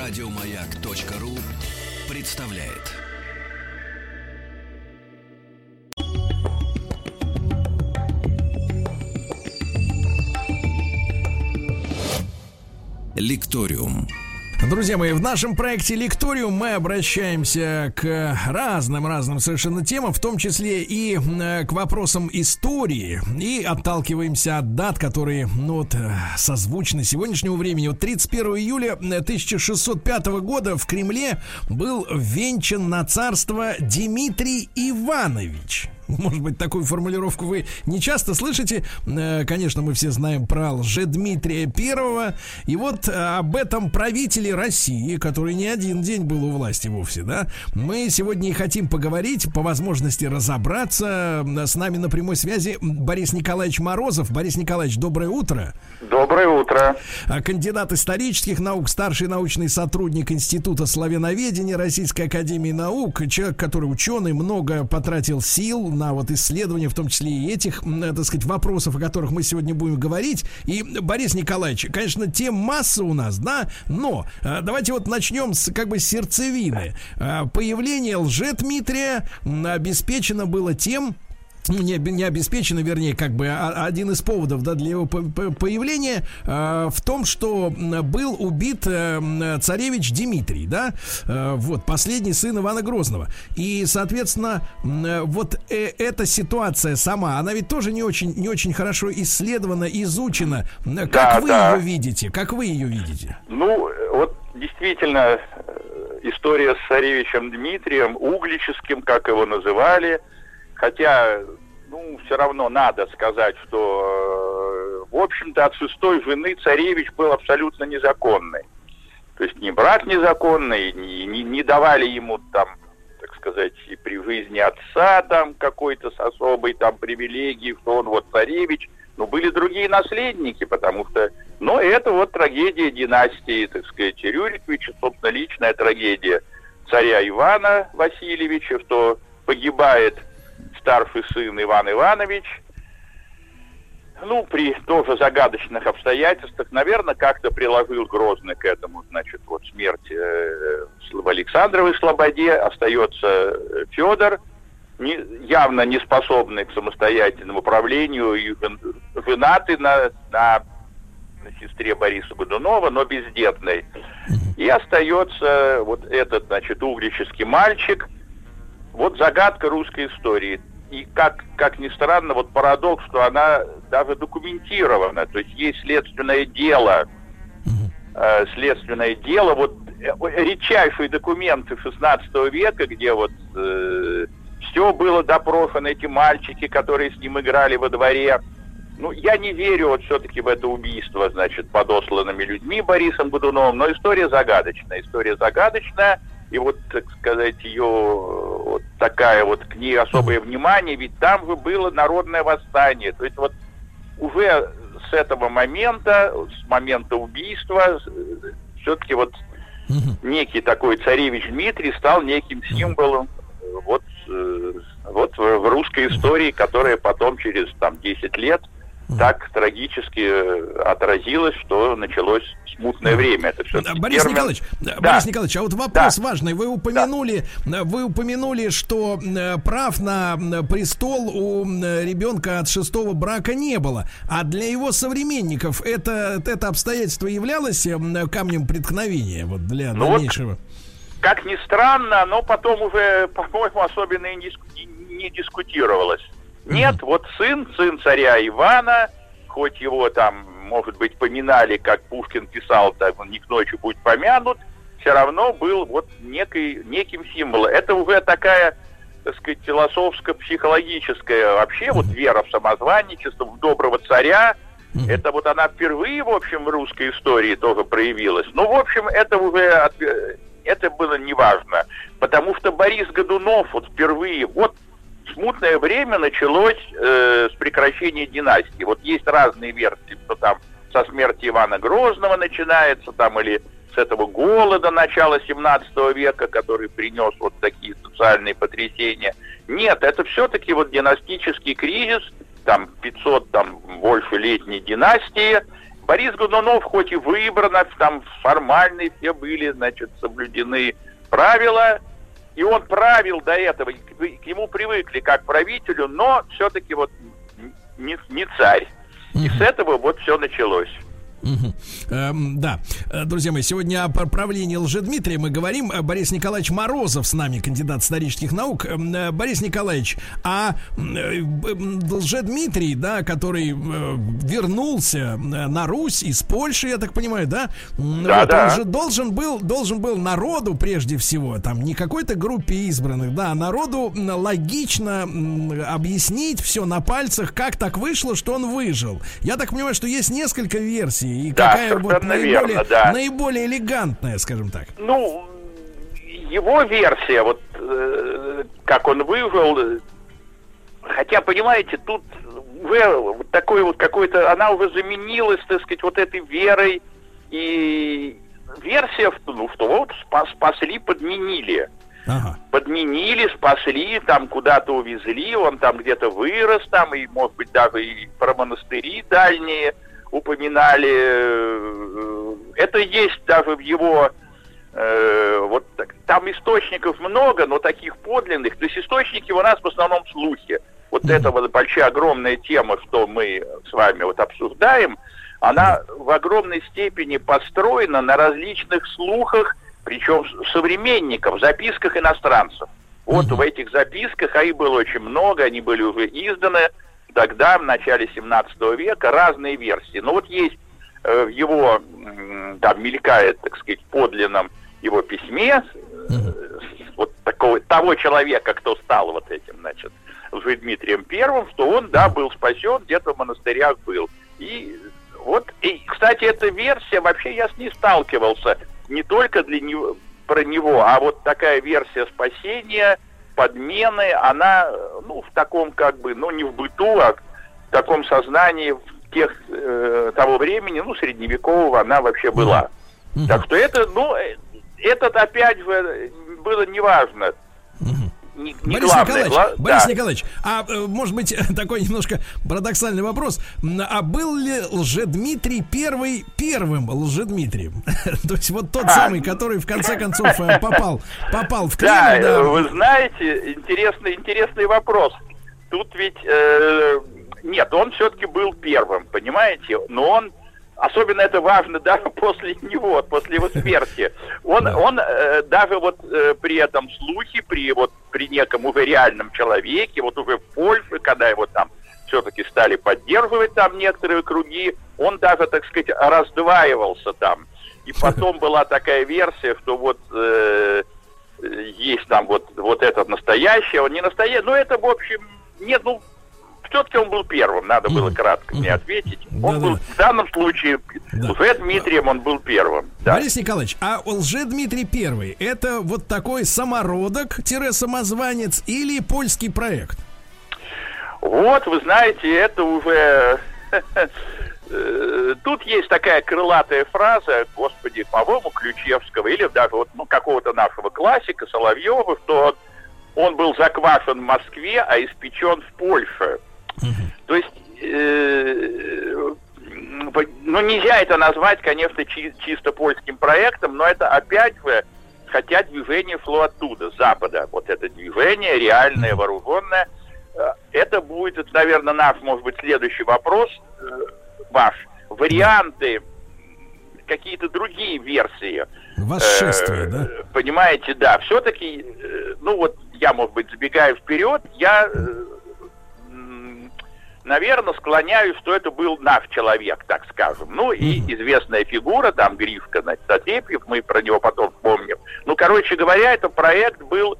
Радиомаяк.ру представляет. Лекториум. Друзья мои, в нашем проекте Лекториум мы обращаемся к разным-разным совершенно темам, в том числе и э, к вопросам истории, и отталкиваемся от дат, которые, ну вот, э, созвучны сегодняшнему времени. Вот 31 июля 1605 года в Кремле был венчан на царство Дмитрий Иванович. Может быть, такую формулировку вы не часто слышите. Э, конечно, мы все знаем про Лжедмитрия Первого. И вот э, об этом правителе России, который не один день был у власти вовсе, да, мы сегодня и хотим поговорить, по возможности разобраться. С нами на прямой связи Борис Николаевич Морозов. Борис Николаевич, доброе утро. Доброе утро. А, кандидат исторических наук, старший научный сотрудник Института славяноведения Российской Академии Наук, человек, который ученый, много потратил сил на вот исследования, в том числе и этих, так сказать, вопросов, о которых мы сегодня будем говорить. И, Борис Николаевич, конечно, тем масса у нас, да, но э, давайте вот начнем с как бы сердцевины. Э, появление лже-Дмитрия обеспечено было тем, не, не обеспечено, вернее, как бы а, один из поводов да, для его появления э, в том, что был убит э, царевич Дмитрий, да, э, вот, последний сын Ивана Грозного. И, соответственно, э, вот э, эта ситуация сама, она ведь тоже не очень, не очень хорошо исследована, изучена. Как да, вы да. ее видите? Как вы ее видите? Ну, вот действительно, э, история с царевичем Дмитрием, углическим, как его называли, Хотя, ну, все равно надо сказать, что, э, в общем-то, от шестой жены царевич был абсолютно незаконный. То есть не брак незаконный, не, не, не давали ему там, так сказать, и при жизни отца там какой-то с особой там привилегией, что он вот царевич. Но были другие наследники, потому что, ну, это вот трагедия династии, так сказать, Рюриковича, собственно, личная трагедия царя Ивана Васильевича, что погибает старший сын Иван Иванович, ну, при тоже загадочных обстоятельствах, наверное, как-то приложил Грозный к этому, значит, вот смерть э, в Александровой Слободе, остается э, Федор, не, явно не способный к самостоятельному управлению, и женатый на, на, на сестре Бориса Годунова, но бездетный. И остается вот этот, значит, углический мальчик. Вот загадка русской истории. И как, как ни странно, вот парадокс, что она даже документирована, то есть есть следственное дело, э, следственное дело, вот э, редчайшие документы 16 века, где вот э, все было допрошено, эти мальчики, которые с ним играли во дворе. Ну, я не верю вот все-таки в это убийство, значит, подосланными людьми Борисом Годуновым, но история загадочная, история загадочная, и вот, так сказать, ее такая вот к ней особое внимание, ведь там же было народное восстание. То есть вот уже с этого момента, с момента убийства, все-таки вот некий такой царевич Дмитрий стал неким символом вот, э, вот в русской истории, которая потом через там 10 лет так трагически э, отразилось, что началось смутное время. Это все Борис термин. Николаевич, да. Борис Николаевич, а вот вопрос да. важный. Вы упомянули, да. вы упомянули, что прав на престол у ребенка от шестого брака не было, а для его современников это это обстоятельство являлось камнем преткновения вот для ну дальнейшего. Вот, как ни странно, но потом уже, по-моему, особенно и не, не дискутировалось. Нет, вот сын, сын царя Ивана, хоть его там, может быть, поминали, как Пушкин писал, так он не к ночи будет помянут, все равно был вот некий, неким символом. Это уже такая, так сказать, философско-психологическая вообще вот вера в самозванничество, в доброго царя. Это вот она впервые, в общем, в русской истории тоже проявилась. Ну, в общем, это уже это было неважно, потому что Борис Годунов вот впервые, вот смутное время началось э, с прекращения династии. Вот есть разные версии, что там со смерти Ивана Грозного начинается, там или с этого голода начала 17 века, который принес вот такие социальные потрясения. Нет, это все-таки вот династический кризис, там 500 там больше летней династии. Борис Годунов хоть и выбран, там формальные все были, значит, соблюдены правила, и он правил до этого, к нему привыкли как правителю, но все-таки вот не, не царь. И с этого вот все началось. Угу. Эм, да, э, друзья мои, сегодня о правлении Лжедмитрия мы говорим. Э, Борис Николаевич Морозов с нами, кандидат исторических наук. Эм, э, Борис Николаевич, а Лжедмитрий, да, который вернулся на Русь из Польши, я так понимаю, да? Да, вот, да. Он же должен был, должен был народу прежде всего, там не какой-то группе избранных, да, а народу логично объяснить все на пальцах, как так вышло, что он выжил. Я так понимаю, что есть несколько версий и да, какая вот наиболее, верно, да. наиболее элегантная, скажем так? Ну, его версия, вот э, как он выжил, хотя, понимаете, тут в, такой вот какой-то, она уже заменилась, так сказать, вот этой верой, и версия, ну, что вот спас, спасли, подменили. Ага. Подменили, спасли, там куда-то увезли, он там где-то вырос, там, и, может быть, даже и про монастыри дальние – упоминали. Э, это есть даже в его... Э, вот там источников много, но таких подлинных. То есть источники у нас в основном слухи. Вот mm-hmm. эта вот большая огромная тема, что мы с вами вот обсуждаем, она в огромной степени построена на различных слухах, причем современников, записках иностранцев. Вот mm-hmm. в этих записках, а их было очень много, они были уже изданы, тогда, в начале 17 века, разные версии. Но вот есть э, в его, там мелькает, так сказать, подлинном его письме, э, вот такого, того человека, кто стал вот этим, значит, Дмитрием Первым, что он, да, был спасен, где-то в монастырях был. И вот, и, кстати, эта версия, вообще я с ней сталкивался, не только для него, про него, а вот такая версия спасения – подмены, она, ну, в таком как бы, ну, не в быту, а в таком сознании тех, э, того времени, ну, средневекового, она вообще была. Mm-hmm. Так что это, ну, э, этот опять же было неважно. Mm-hmm не, не Борис главное. Николаевич, Гла... Борис да. Николаевич, а э, может быть такой немножко парадоксальный вопрос. А был ли Лжедмитрий первый первым Лжедмитрием? То есть вот тот а. самый, который в конце концов э, попал, попал в Кремль. Да, да, вы знаете, интересный, интересный вопрос. Тут ведь э, нет, он все-таки был первым, понимаете? Но он особенно это важно даже после него, после его смерти. Он, он э, даже вот э, при этом слухе, при вот при неком уже реальном человеке, вот уже в Польше, когда его там все-таки стали поддерживать там некоторые круги, он даже, так сказать, раздваивался там. И потом была такая версия, что вот э, есть там вот, вот этот настоящий, он не настоящий, но это, в общем, нет, ну, все-таки он был первым, надо было кратко мне ответить. Он да, был да. в данном случае, да. Лже-Дмитрием он был первым. Да. Борис Николаевич, а Лже-Дмитрий первый, это вот такой самородок-самозванец или польский проект? Вот, вы знаете, это уже... Э, тут есть такая крылатая фраза, господи, по-моему, Ключевского, или даже вот ну, какого-то нашего классика Соловьева, что он был заквашен в Москве, а испечен в Польше. То есть, э, ну, нельзя это назвать, конечно, чи- чисто польским проектом, но это опять же, хотя движение шло оттуда, с запада. Вот это движение, реальное, вооруженное. Э, это будет, наверное, наш, может быть, следующий вопрос, э, ваш. Варианты, какие-то другие версии. Восшествие, э, да? Понимаете, да. Все-таки, э, ну вот я, может быть, забегаю вперед, я э, наверное, склоняюсь, что это был наш человек, так скажем. Ну и известная фигура, там Гришка, значит, Отепьев, мы про него потом помним. Ну, короче говоря, это проект был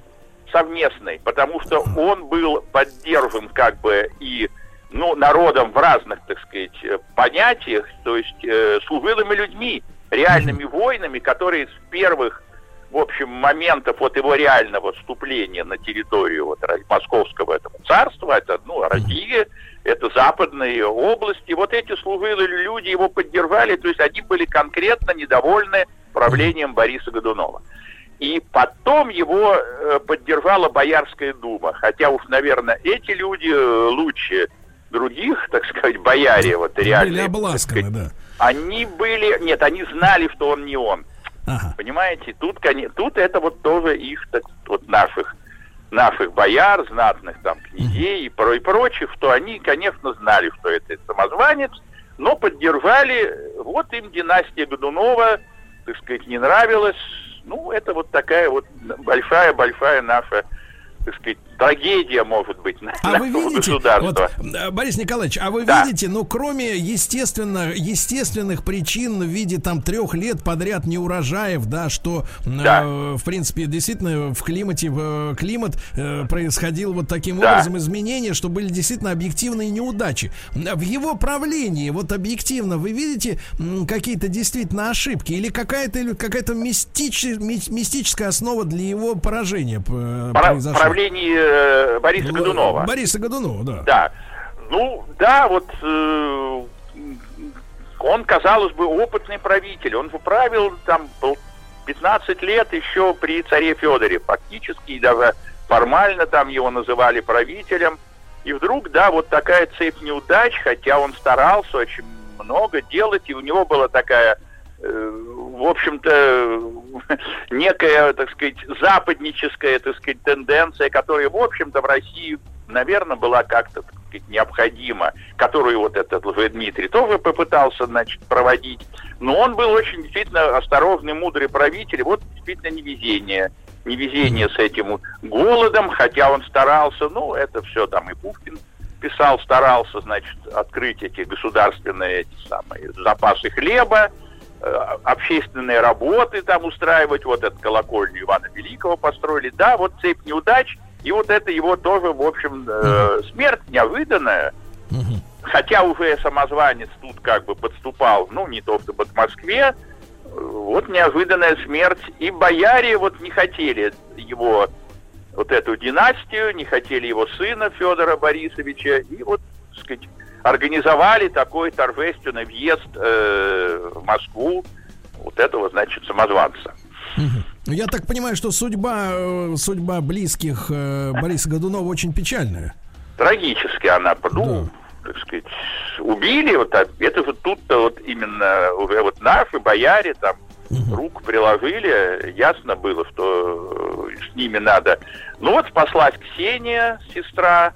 совместный, потому что он был поддержан как бы и ну, народом в разных, так сказать, понятиях, то есть э, служилыми людьми, реальными воинами, которые с первых в общем, моментов вот его реального вступления на территорию вот московского этого царства, это, ну, Россия, это западные области, вот эти служилые люди его поддержали, то есть они были конкретно недовольны правлением Бориса Годунова. И потом его э, поддержала Боярская дума, хотя уж, наверное, эти люди э, лучше других, так сказать, бояре, вот реально. Были обласканы, сказать, да. Они были, нет, они знали, что он не он. Ага. Понимаете, тут, тут это вот тоже их, так, вот наших, наших бояр, знатных там князей и, про, и прочих, что они, конечно, знали, что это самозванец, но поддержали, вот им династия Годунова, так сказать, не нравилась. Ну, это вот такая вот большая-большая наша так сказать, трагедия может быть на, А вы нашего видите, государства. вот, э, Борис Николаевич, а вы Да. видите, ну, кроме естественно, естественных причин в виде там трех лет подряд неурожаев, да, что, э, Да. в принципе, действительно в климате, в, э, климат э, происходил вот таким Да. образом изменения, что были действительно объективные неудачи. В его правлении, вот объективно, вы видите какие-то действительно ошибки или какая-то или какая-то мистич- ми- мистическая основа для его поражения э, Пра- произошла? Правлении э, Бориса Годунова. Бориса Годунова, да. Да. Ну, да, вот э, он, казалось бы, опытный правитель. Он правил там пол- 15 лет еще при царе Федоре. Фактически, и даже формально там его называли правителем. И вдруг, да, вот такая цепь неудач, хотя он старался очень много делать, и у него была такая, э, в общем-то, некая, так сказать, западническая, так сказать, тенденция, которая, в общем-то, в России, наверное, была как-то, необходима, которую вот этот Дмитрий тоже попытался, значит, проводить. Но он был очень действительно осторожный, мудрый правитель. Вот действительно невезение. Невезение с этим голодом, хотя он старался, ну, это все там и Пушкин писал, старался, значит, открыть эти государственные эти самые запасы хлеба, общественные работы там устраивать, вот эту колокольню Ивана Великого построили. Да, вот цепь неудач, и вот это его тоже, в общем, э, смерть неожиданная. Хотя уже самозванец тут как бы подступал, ну, не то чтобы к Москве, э, вот неожиданная смерть. И бояре вот не хотели его, вот эту династию, не хотели его сына Федора Борисовича. И вот, так сказать, организовали такой торжественный въезд э, в Москву вот этого, значит, самозванца. Мгм. Я так понимаю, что судьба, э, судьба близких э, Бориса Годунова очень печальная. Трагически она, ну, так сказать, убили. Вот, это вот тут-то вот именно уже вот наши бояре там руку приложили, ясно было, что э, с ними надо. Ну вот спаслась Ксения, сестра,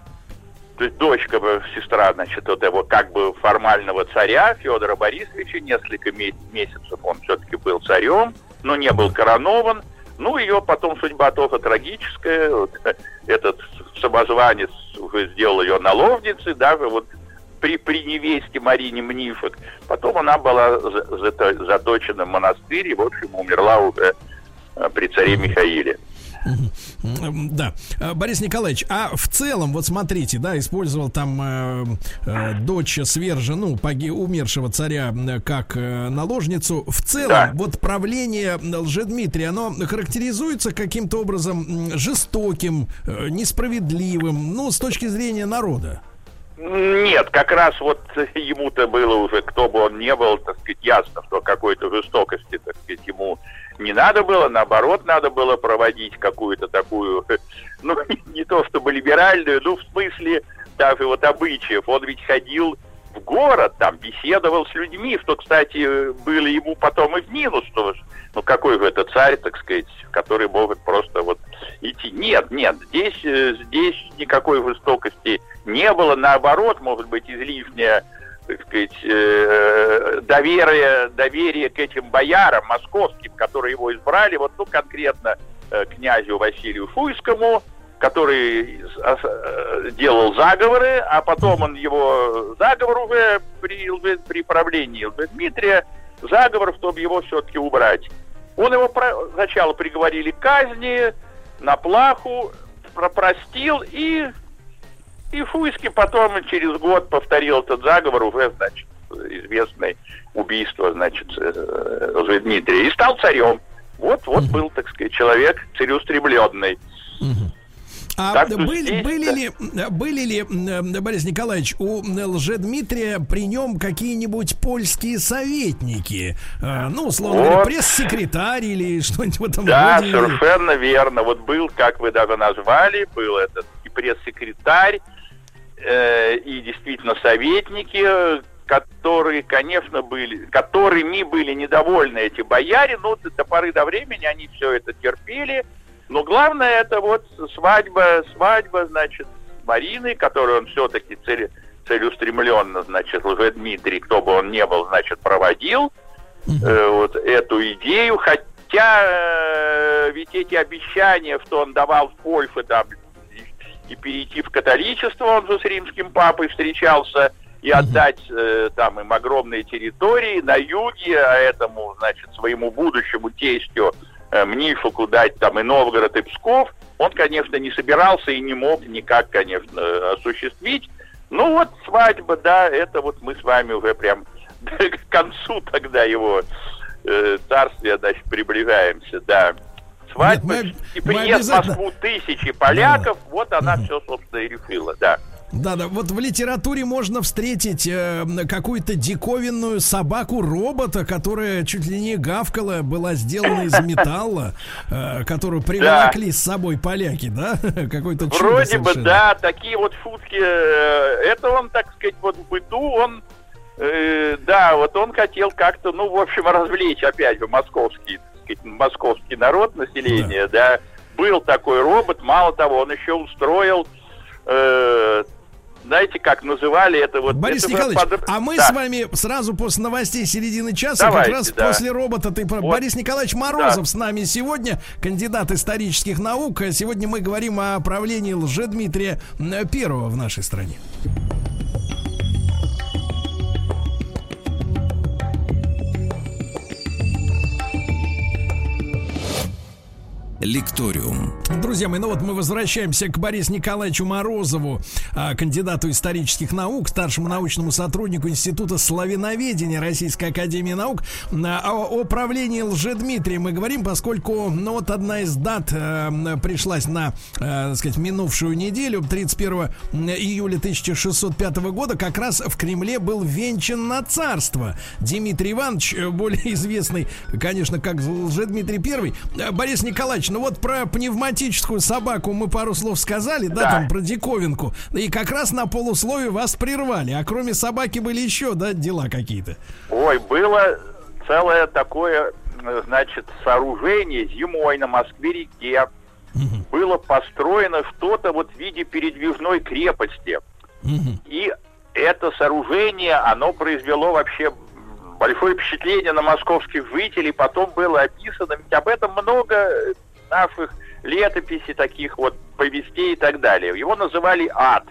то есть дочка, сестра, значит, вот его как бы формального царя Федора Борисовича, несколько ме- месяцев он все-таки был царем, но не был коронован. Ну, ее потом судьба тоже трагическая. Вот, этот самозванец сделал ее наложницей, даже вот при, при невесте Марине Мнифок. Потом она была за- зато- заточена в монастырь и, в общем, умерла уже э, при царе Михаиле. Да. Э, Борис Николаевич, а в целом, вот смотрите, да, использовал там э, э, дочь свержа, ну, поги- умершего царя как э, наложницу. В целом, Да. вот правление Лжедмитрия, оно характеризуется каким-то образом жестоким, э, несправедливым, ну, с точки зрения народа. Нет, как раз вот ему-то было уже, кто бы он ни был, так сказать, ясно, что какой-то жестокости, так сказать, ему не надо было, наоборот, надо было проводить какую-то такую, ну, не, то чтобы либеральную, ну, в смысле даже вот обычаев. Он ведь ходил в город, там, беседовал с людьми, что, кстати, было ему потом и в минус, что, ну, какой же это царь, так сказать, который может просто вот идти. Нет, нет, здесь, э, здесь никакой жестокости не было, наоборот, может быть, излишняя так сказать, э, доверие, доверие к этим боярам московским, которые его избрали, вот, ну, конкретно э, князю Василию Шуйскому, который э, делал заговоры, а потом он его заговор уже при, при правлении Дмитрия, заговор, чтобы его все-таки убрать. Он его про- сначала приговорили к казни, на плаху, про- и и Фуйский потом через год повторил этот заговор, уже, значит, известное убийство, значит, э, Лжедмитрия, и стал царем. Вот, вот был, так сказать, человек целеустремленный. А Так были, здесь, были да. ли, были ли, Борис Николаевич, у Лжедмитрия при нем какие-нибудь польские советники? Э, Ну, условно Вот. говоря, пресс-секретарь или что-нибудь в этом Да, роде? совершенно верно. Вот был, как вы даже назвали, был этот и пресс-секретарь, э, и действительно советники, которые, конечно, были, которыми были недовольны эти бояре, но до поры до времени они все это терпели. Но главное это вот свадьба, свадьба, значит, Марины, которую он все-таки цель, целеустремленно, значит, уже Дмитрий, кто бы он ни был, значит, проводил э, вот эту идею, хотя э, ведь эти обещания, что он давал в Польфе, там, и, перейти в католичество, он же с римским папой встречался, и отдать э, там им огромные территории на юге, а этому, значит, своему будущему тестю э, Мнифоку дать там и Новгород, и Псков, он, конечно, не собирался и не мог никак, конечно, осуществить. Ну вот свадьба, да, это вот мы с вами уже прям к концу тогда его э, царствия, значит, приближаемся, да. Свадьба Нет, мы, и приезд в Москву тысячи поляков, да. вот она угу. все, собственно, и решила, да. Да, да, вот в литературе можно встретить э, какую-то диковинную собаку-робота, которая чуть ли не гавкала, была сделана из металла, э, которую привлекли да. с собой поляки, да? Какой-то чудо Вроде совершенно. бы, да, такие вот шутки. Э, это он, так сказать, вот в быту он, э, да, вот он хотел как-то, ну, в общем, развлечь опять же московский, сказать, московский народ, население, да. да. Был такой робот, мало того, он еще устроил э, знаете, как называли это вот... Борис это Николаевич, под... а мы да. с вами сразу после новостей середины часа, Давайте, как раз да. после робота ты... Вот. Борис Николаевич Морозов да. с нами сегодня, кандидат исторических наук. Сегодня мы говорим о правлении Лжедмитрия Первого в нашей стране. Лекториум. Друзья мои, ну вот мы возвращаемся к Борису Николаевичу Морозову, а, кандидату исторических наук, старшему научному сотруднику Института славяноведения Российской Академии Наук. А, о правлении Лжедмитрия мы говорим, поскольку ну, вот одна из дат э, пришлась на, э, так сказать, минувшую неделю, 31 июля 1605 года, как раз в Кремле был венчан на царство. Дмитрий Иванович, э, более известный, конечно, как Лжедмитрий I. Борис Николаевич, ну вот про пневматическую собаку мы пару слов сказали, да, да там про диковинку. И как раз на полусловие вас прервали. А кроме собаки были еще, да, дела какие-то? Ой, было целое такое, значит, сооружение зимой на Москве-реке. Угу. Было построено что-то вот в виде передвижной крепости. Угу. И это сооружение, оно произвело вообще большое впечатление на московских жителей, потом было описано, ведь об этом много наших летописей, таких вот повестей и так далее. Его называли ад.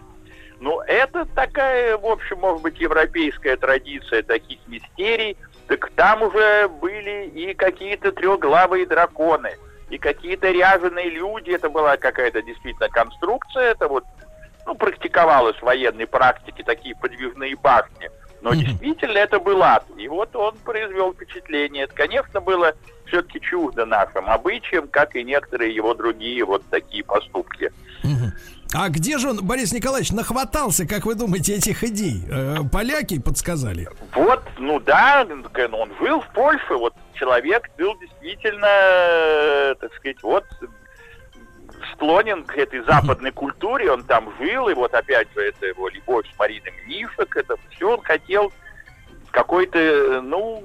Но это такая, в общем, может быть, европейская традиция таких мистерий. Так там уже были и какие-то трехглавые драконы, и какие-то ряженые люди. Это была какая-то действительно конструкция. Это вот, ну, практиковалось в военной практике такие подвижные башни. Но действительно это был ад. И вот он произвел впечатление. Это, конечно, было все-таки чуждо нашим обычаям, как и некоторые его другие вот такие поступки. А где же он, Борис Николаевич, нахватался, как вы думаете, этих идей? Э, поляки подсказали? Вот, ну да, он жил в Польше, вот человек был действительно, э, так сказать, вот склонен к этой западной культуре, он там жил, и вот опять же это его любовь с Мариной Мнишек, это все он хотел какой-то, ну,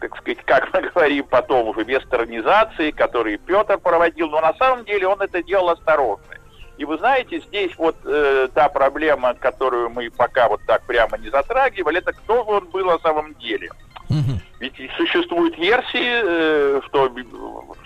как сказать, как мы говорим потом уже, вестернизации, который Петр проводил, но на самом деле он это делал осторожно. И вы знаете, здесь вот э, та проблема, которую мы пока вот так прямо не затрагивали, это кто же он был на самом деле. Угу. Ведь существуют версии, э, что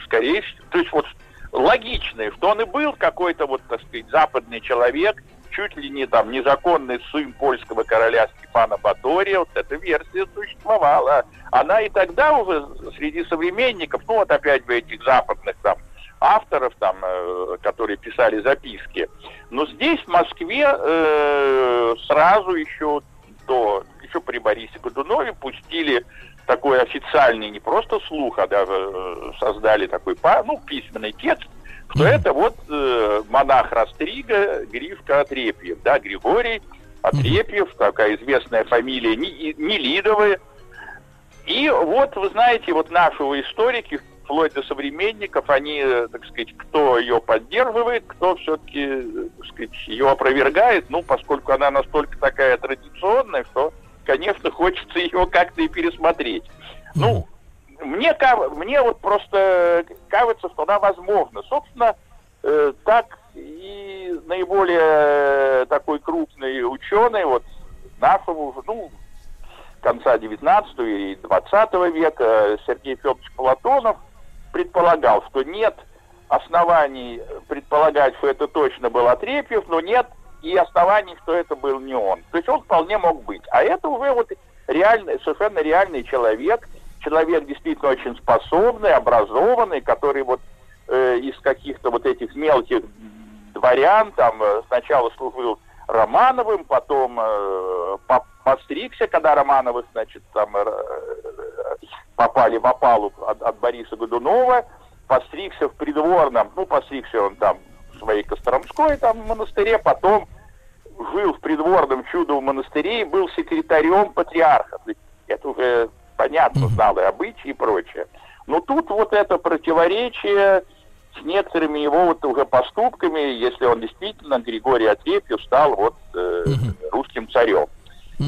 скорее всего, то есть вот логичные, что он и был какой-то вот, так сказать, западный человек, чуть ли не там незаконный сын польского короля Степана Батория, вот эта версия существовала. Она и тогда уже среди современников, ну вот опять бы этих западных там авторов, там, э, которые писали записки. Но здесь, в Москве, э, сразу еще до, еще при Борисе Годунове пустили такой официальный, не просто слух, а даже э, создали такой, ну, письменный текст, что это вот э, монах Растрига, Гришка Отрепьев, да, Григорий Отрепьев, такая известная фамилия, Нелидовая. И вот, вы знаете, вот нашего историки вплоть до современников, они, э, так сказать, кто ее поддерживает, кто все-таки, э, так сказать, ее опровергает, ну, поскольку она настолько такая традиционная, что, конечно, хочется ее как-то и пересмотреть. Ну, мне, мне вот просто кажется, что она возможна. Собственно, э, так и наиболее такой крупный ученый, вот нашего, ну, конца 19 и 20 века Сергей Федорович Платонов предполагал, что нет оснований предполагать, что это точно был Отрепьев, но нет и оснований, что это был не он. То есть он вполне мог быть. А это уже вот реальный, совершенно реальный человек, человек действительно очень способный, образованный, который вот э, из каких-то вот этих мелких дворян, там э, сначала служил Романовым, потом э, постригся, когда Романовы, значит, там э, попали в опалу от, от Бориса Годунова, постригся в придворном, ну, постригся он там своей Костромской там монастыре, потом жил в придворном чудовом монастыре и был секретарем патриарха. Это уже понятно, знал и обычаи и прочее. Но тут вот это противоречие с некоторыми его вот уже поступками, если он действительно, Григорий Отрепьев, стал вот э, русским царем.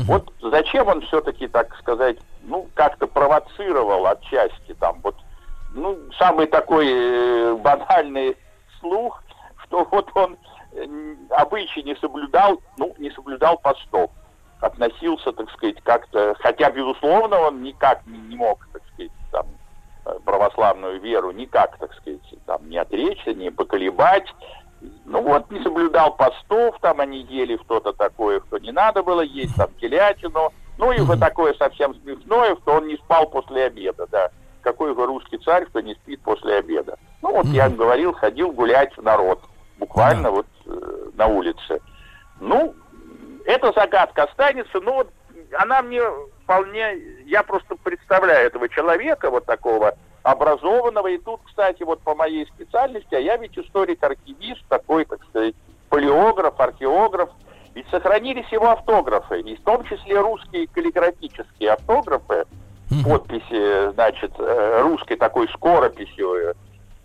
Вот зачем он все-таки, так сказать, ну, как-то провоцировал отчасти там вот, ну, самый такой э, банальный слух, что вот он э, обычай не соблюдал, ну, не соблюдал постов, относился, так сказать, как-то, хотя, безусловно, он никак не, мог, так сказать, там, э, православную веру никак, так сказать, там, не отречься, не поколебать, ну вот, не соблюдал постов, там они ели что-то такое, что не надо было есть, там телятину. Ну и вот такое совсем смешное, что он не спал после обеда, да. Какой же русский царь, кто не спит после обеда. Ну вот я говорил, ходил гулять в народ, буквально вот э, на улице. Ну, эта загадка останется, но вот она мне вполне, я просто представляю этого человека, вот такого образованного. И тут, кстати, вот по моей специальности, а я ведь историк-архивист, такой, так сказать, палеограф, археограф, ведь сохранились его автографы, и в том числе русские каллиграфические автографы, подписи, значит, э, русской такой скорописью э,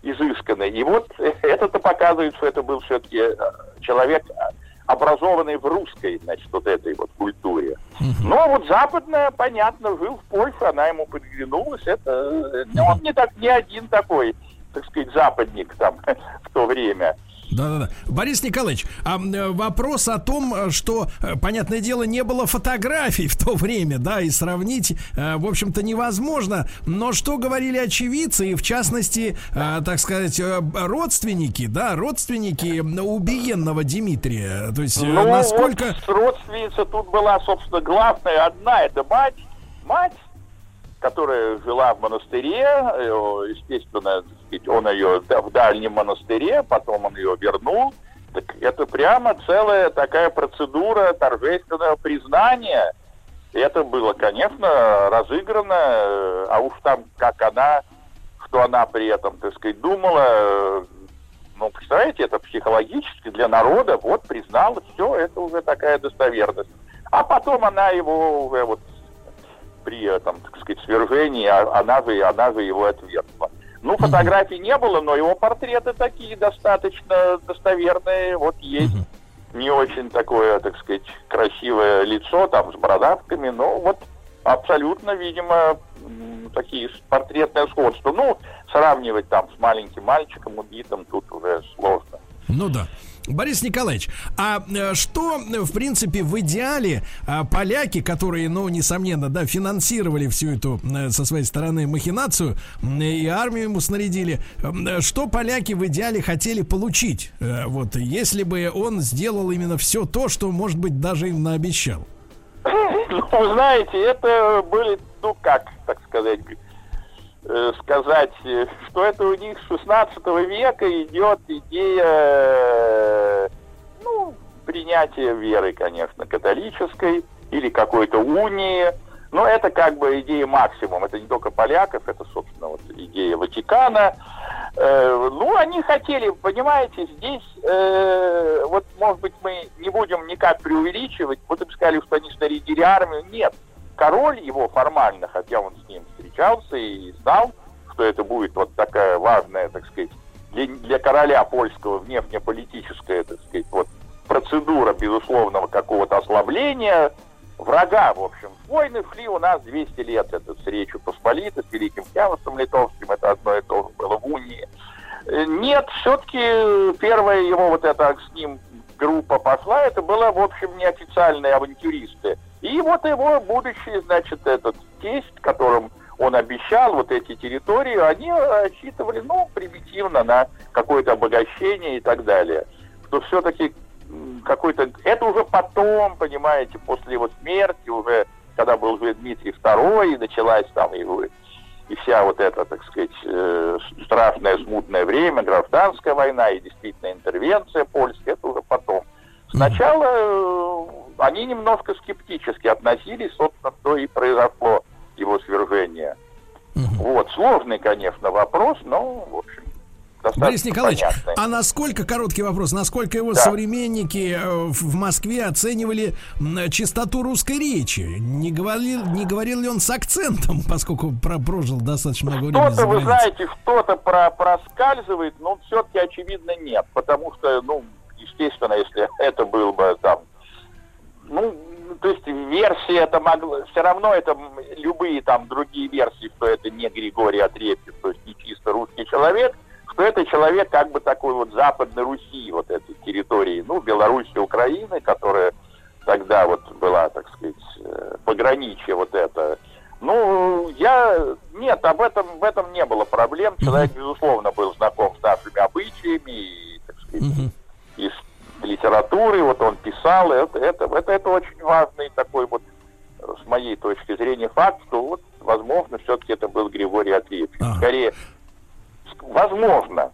изысканной. И вот это-то показывает, что это был все-таки э, человек образованный в русской, значит, вот этой вот культуре. Но вот западная, понятно, жил в Польше, она ему подглянулась. Это ну, он не так не один такой, так сказать, западник там в то время. Да-да-да. Борис Николаевич, а вопрос о том, что, э, понятное дело, не было фотографий в то время, да, и сравнить, э, в общем-то, невозможно. Но что говорили очевидцы, и в частности, э, так сказать, родственники, да, родственники убиенного Дмитрия. То есть, ну, насколько... Вот родственница тут была, собственно, главная одна, это мать. Мать которая жила в монастыре, э, естественно, он ее в дальнем монастыре, потом он ее вернул. Так это прямо целая такая процедура торжественного признания. Это было, конечно, разыграно, э, а уж там, как она, что она при этом, так сказать, думала, э, ну, представляете, это психологически для народа, вот, признала, все, это уже такая достоверность. А потом она его уже вот при этом, так сказать, свержении, а она же, она же его отвергла. Ну, фотографий не было, но его портреты такие достаточно достоверные. Вот есть не очень такое, так сказать, красивое лицо, там, с бородавками, но вот абсолютно, видимо, такие портретное сходство. Ну, сравнивать там с маленьким мальчиком убитым тут уже сложно. Ну да. Борис Николаевич, а э, что, в принципе, в идеале а, поляки, которые, ну, несомненно, да, финансировали всю эту э, со своей стороны махинацию и армию ему снарядили, что поляки в идеале хотели получить? Э, вот, если бы он сделал именно все то, что, может быть, даже им наобещал. Ну, знаете, это были, ну, как, так сказать, Э, сказать, э, что это у них с 16 века идет идея э, ну, принятия веры, конечно, католической или какой-то унии. Но это как бы идея максимум. Это не только поляков, это, собственно, вот идея Ватикана. Э, ну, они хотели, понимаете, здесь, э, вот, может быть, мы не будем никак преувеличивать, вот им сказали, что они снарядили армию. Нет, король его формально, хотя он с ним встречался и знал, что это будет вот такая важная, так сказать, для, для короля польского внешнеполитическая, так сказать, вот процедура безусловного какого-то ослабления врага, в общем. Войны шли у нас 200 лет, это с Речью Посполитой, с Великим княжеством Литовским, это одно и то же было в унии. Э, нет, все-таки первая его вот эта с ним группа пошла, это было, в общем, неофициальные авантюристы. И вот его будущий, значит, этот тесть, которым он обещал вот эти территории, они рассчитывали, ну, примитивно на какое-то обогащение и так далее. Что все-таки какой-то... Это уже потом, понимаете, после его смерти, уже когда был уже Дмитрий II, и началась там его и вся вот эта, так сказать, э, страшное смутное время, гражданская война и действительно интервенция польская, это уже потом. Сначала э, они немножко скептически относились, собственно, то и произошло его свержение. Угу. Вот, сложный, конечно, вопрос, но, в общем, Борис Николаевич, понятный. а насколько, короткий вопрос, насколько его да. современники э, в Москве оценивали чистоту русской речи? Не говорил, не говорил ли он с акцентом, поскольку про, прожил достаточно много времени Что-то, вы знаете, что-то про, проскальзывает, но все-таки, очевидно, нет. Потому что, ну, естественно, если это был бы там, ну, то есть версии это могло, все равно это любые там другие версии, что это не Григорий Отрепьев, то есть не чисто русский человек, что это человек как бы такой вот Западной Руси, вот этой территории, ну, Беларуси, Украины, которая тогда вот была, так сказать, э, пограничье вот это. Ну, я... Нет, об этом, в этом не было проблем. Человек, безусловно, был знаком с нашими обычаями и, так сказать, и с литературой. Вот он писал. Это, это, это, это очень важный такой вот, с моей точки зрения, факт, что вот, возможно, все-таки это был Григорий Андреевич. Uh-huh. Скорее, возможно.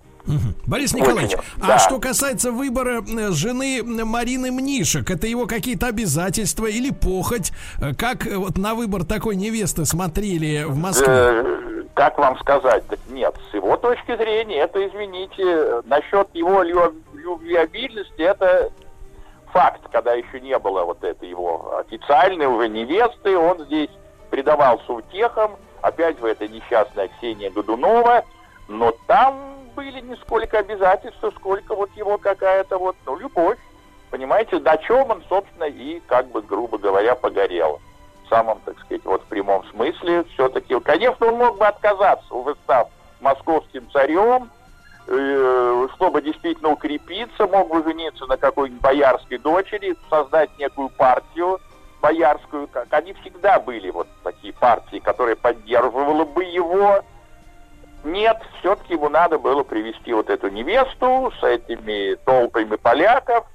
Борис Николаевич, Очень, а да. что касается выбора э, жены Марины Мнишек, это его какие-то обязательства или похоть? Э, как э, вот на выбор такой невесты смотрели в Москве? Как вам сказать? Нет, с его точки зрения, это, извините, насчет его любвеобильности, это факт, когда еще не было вот этой его официальной уже невесты, он здесь предавался утехам, опять же, это несчастная Ксения Годунова – но там были не сколько обязательства, сколько вот его какая-то вот, ну, любовь. Понимаете, на чем он, собственно, и, как бы, грубо говоря, погорел. Самом, так сказать, вот в прямом смысле все-таки. Конечно, он мог бы отказаться, уже став московским царем, э, чтобы действительно укрепиться, мог бы жениться на какой-нибудь боярской дочери, создать некую партию боярскую. Как они всегда были вот такие партии, которые поддерживала бы его, нет, все-таки ему надо было привести вот эту невесту с этими толпами поляков.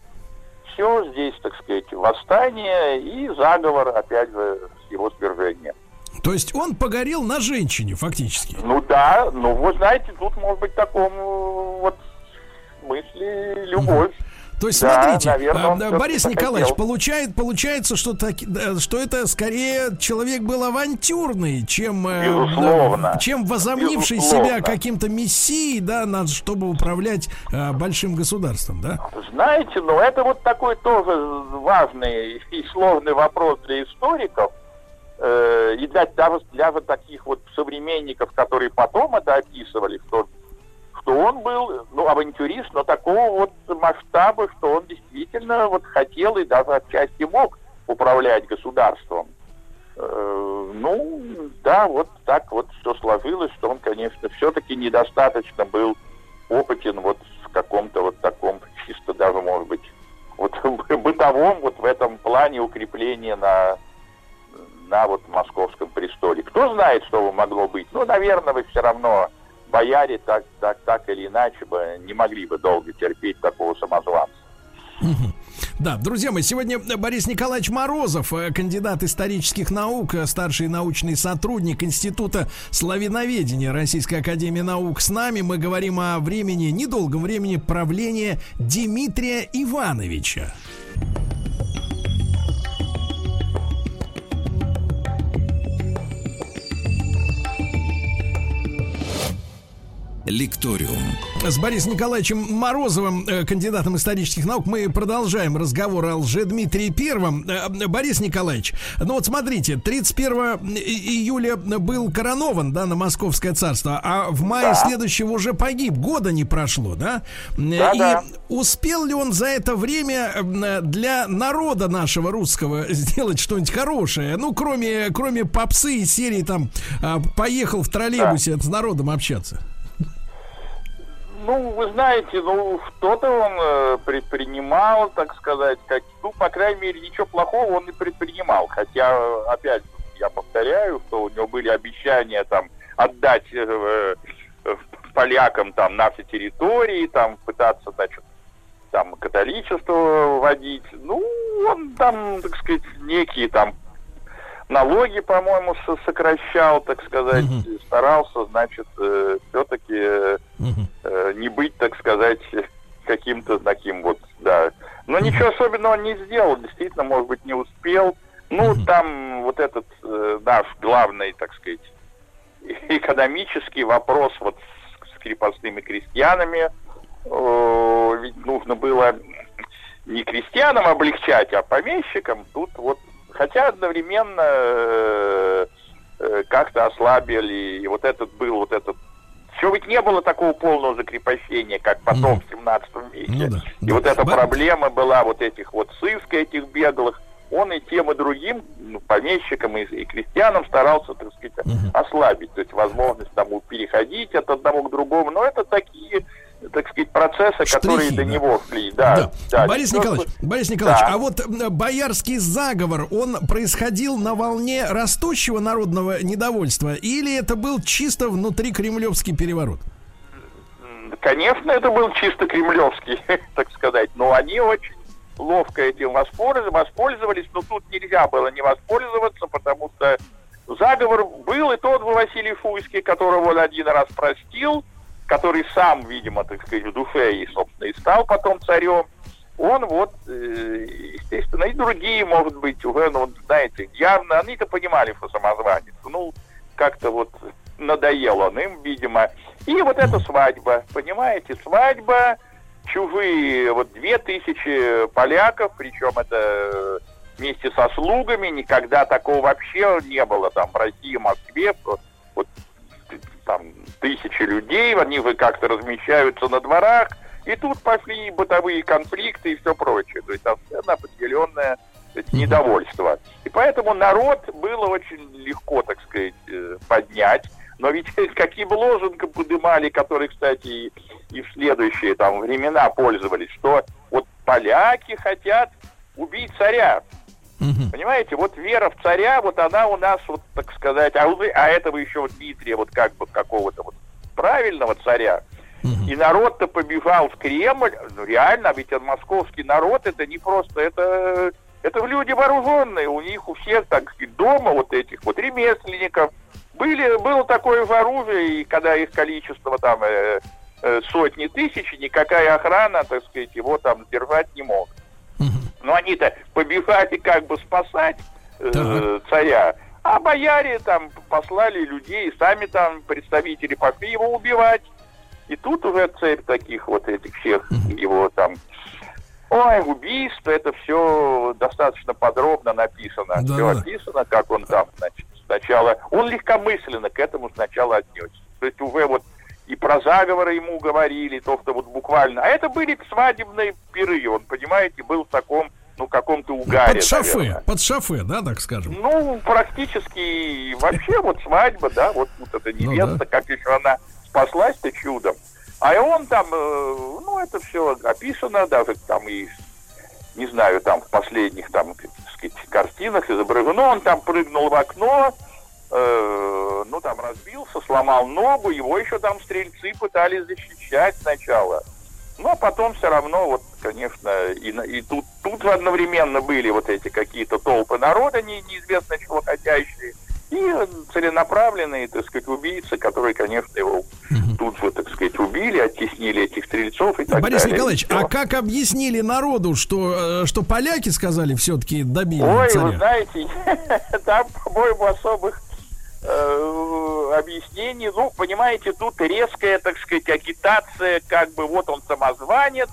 Все здесь, так сказать, восстание и заговор, опять же, с его свержением. То есть он погорел на женщине, фактически? Ну да, ну вы знаете, тут может быть такому вот мысли любовь. То есть, да, смотрите, наверное, э, Борис Николаевич, получает, получается, что, так, что это скорее человек был авантюрный, чем, э, Безусловно. чем возомнивший Безусловно. себя каким-то мессией, да, чтобы управлять э, большим государством, да? Знаете, ну это вот такой тоже важный и сложный вопрос для историков, э, и для, для, для вот таких вот современников, которые потом это описывали, что что он был, ну, авантюрист, но такого вот масштаба, что он действительно вот хотел и даже отчасти мог управлять государством. Э, ну, да, вот так вот все сложилось, что он, конечно, все-таки недостаточно был опытен вот в каком-то вот таком, чисто даже, может быть, вот бытовом вот в этом плане укрепления на, на вот московском престоле. Кто знает, что бы могло быть? Ну, наверное, вы все равно бояре так, так, так или иначе бы не могли бы долго терпеть такого самозванца. Да, друзья мои, сегодня Борис Николаевич Морозов, э, кандидат исторических наук, э, старший научный сотрудник Института славяноведения Российской Академии Наук с нами. Мы говорим о времени, недолгом времени правления Дмитрия Ивановича. Лекториум. С Борисом Николаевичем Морозовым, э, кандидатом исторических наук, мы продолжаем разговор о Лжедмитрии Первом. Э, Борис Николаевич, ну вот смотрите, 31 июля был коронован, да, на Московское царство, а в мае да. следующего уже погиб, года не прошло, да? да И да. успел ли он за это время для народа нашего русского сделать что-нибудь хорошее? Ну, кроме, кроме попсы и серии там «Поехал в троллейбусе да. с народом общаться». Ну, вы знаете, ну, что-то он э, предпринимал, так сказать, как, ну, по крайней мере, ничего плохого он не предпринимал. Хотя, опять, я повторяю, что у него были обещания там отдать э, э, полякам там наши территории, там пытаться, значит, там католичество вводить. Ну, он там, так сказать, некие там налоги, по-моему, сокращал, так сказать, угу. старался, значит, э, все-таки э, угу. Э, не быть, так сказать, каким-то таким вот, да. Но ничего особенного он не сделал, действительно, может быть, не успел. Ну, там вот этот э, наш главный, так сказать, экономический вопрос вот с, с крепостными крестьянами, э, ведь нужно было не крестьянам облегчать, а помещикам. Тут вот хотя одновременно э, э, как-то ослабили, и вот этот был, вот этот все ведь не было такого полного закрепощения, как потом mm. в 17 веке. Ну, да, и да. вот эта Б... проблема была вот этих вот сыска, этих беглых, он и тем, и другим, ну, помещикам и, и крестьянам старался, так сказать, угу. ослабить. То есть возможность там переходить от одного к другому. Но это такие так сказать, процессы, Штрихи, которые да. до него шли. Да, да. Да. Борис Николаевич, Борис Николаевич, да. а вот боярский заговор, он происходил на волне растущего народного недовольства или это был чисто внутри кремлевский переворот? Конечно, это был чисто кремлевский, так сказать, но они очень ловко этим воспользовались, но тут нельзя было не воспользоваться, потому что заговор был, и тот Василий Фуйский, которого он один раз простил, который сам, видимо, так сказать, в душе и, собственно, и стал потом царем, он вот, э, естественно, и другие, может быть, уже, ну, знаете, явно, они-то понимали, что самозванец. Ну, как-то вот надоел он им, видимо. И вот эта свадьба, понимаете, свадьба, чужие, вот две тысячи поляков, причем это вместе со слугами, никогда такого вообще не было там в России, в Москве, вот там тысячи людей, они вы как-то размещаются на дворах, и тут пошли бытовые конфликты и все прочее. То есть совершенно определенное недовольство. И поэтому народ было очень легко, так сказать, э, поднять. Но ведь какие бы лозунги подымали, которые, кстати, и, в следующие там времена пользовались, что вот поляки хотят убить царя. Угу. Понимаете, вот вера в царя, вот она у нас, вот так сказать, а, а этого еще Дмитрия, вот как бы какого-то вот правильного царя. Угу. И народ-то побежал в Кремль, ну реально, ведь московский народ это не просто, это, это люди вооруженные, у них у всех, так сказать, дома вот этих вот ремесленников, были, было такое же оружие, и когда их количество там э, э, сотни тысяч, никакая охрана, так сказать, его там держать не мог. Но они-то побежали как бы спасать э, царя. А бояре там послали людей, сами там представители пошли его убивать. И тут уже цепь таких вот этих всех его там Ой, убийство, это все достаточно подробно написано. Да, все описано, как он там, значит, сначала... Он легкомысленно к этому сначала отнесся. То есть уже вот и про заговоры ему говорили, то, что вот буквально... А это были свадебные пиры, он, понимаете, был в таком ну, каком-то угаре. Под шафе, наверное. под шафе, да, так скажем? Ну, практически вообще вот свадьба, да, вот, вот эта невеста, ну, да. как еще она спаслась-то чудом. А и он там, э, ну, это все описано, даже там и, не знаю, там в последних, там, так сказать, картинах изображено, он там прыгнул в окно, э, ну, там разбился, сломал ногу, его еще там стрельцы пытались защищать сначала. Ну, а потом все равно, вот, конечно, и, и тут, тут одновременно были вот эти какие-то толпы народа, не, неизвестно чего хотящие, и целенаправленные, так сказать, убийцы, которые, конечно, его угу. тут же, так сказать, убили, оттеснили этих стрельцов и так Борис далее. Николаевич, а как объяснили народу, что, э, что поляки сказали все-таки добили Ой, царя? вы знаете, там, по-моему, особых э, объяснений. Ну, понимаете, тут резкая, так сказать, агитация, как бы вот он самозванец,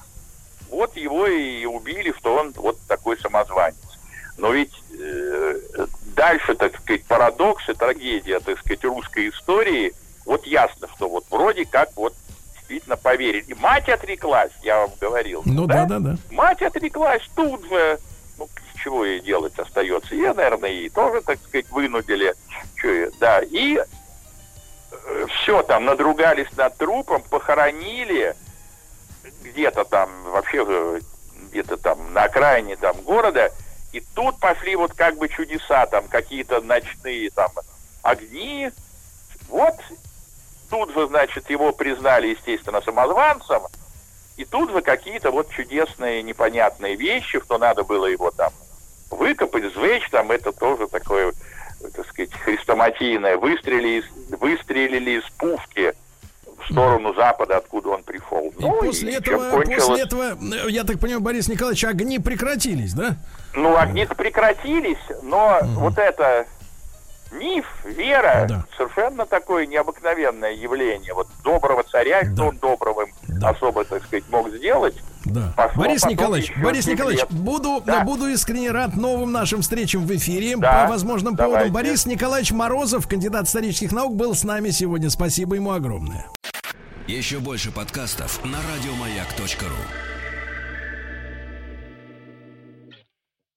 вот его и убили, что он вот такой самозванец. Но ведь э, дальше, так сказать, парадокс и трагедия, так сказать, русской истории, вот ясно, что вот вроде как вот действительно поверили. Мать отреклась, я вам говорил. Ну да, да, да. да. Мать отреклась тут же. Ну, чего ей делать остается? Я, наверное, и тоже, так сказать, вынудили. Что, да, и э, все там, надругались над трупом, похоронили где-то там, вообще э, где-то там на окраине там города, и тут пошли вот как бы чудеса, там какие-то ночные там огни. Вот тут же, значит, его признали, естественно, самозванцем, и тут же какие-то вот чудесные, непонятные вещи, что надо было его там выкопать, сжечь, там это тоже такое, так сказать, хрестоматийное. Выстрелили, выстрелили из пушки в сторону запада, откуда он пришел. И ну, после, и этого, кончилось... после этого, я так понимаю, Борис Николаевич, огни прекратились, да? Ну, огни прекратились, но угу. вот это миф, вера, да. совершенно такое необыкновенное явление. Вот доброго царя, да. что он добрым да. особо, так сказать, мог сделать. Да. Пошло Борис Николаевич, Борис Николаевич, лет. буду, да. буду искренне рад новым нашим встречам в эфире да. по возможным Давайте. поводам. Борис Николаевич Морозов, кандидат исторических наук, был с нами сегодня. Спасибо ему огромное. Еще больше подкастов на радиомаяк.ру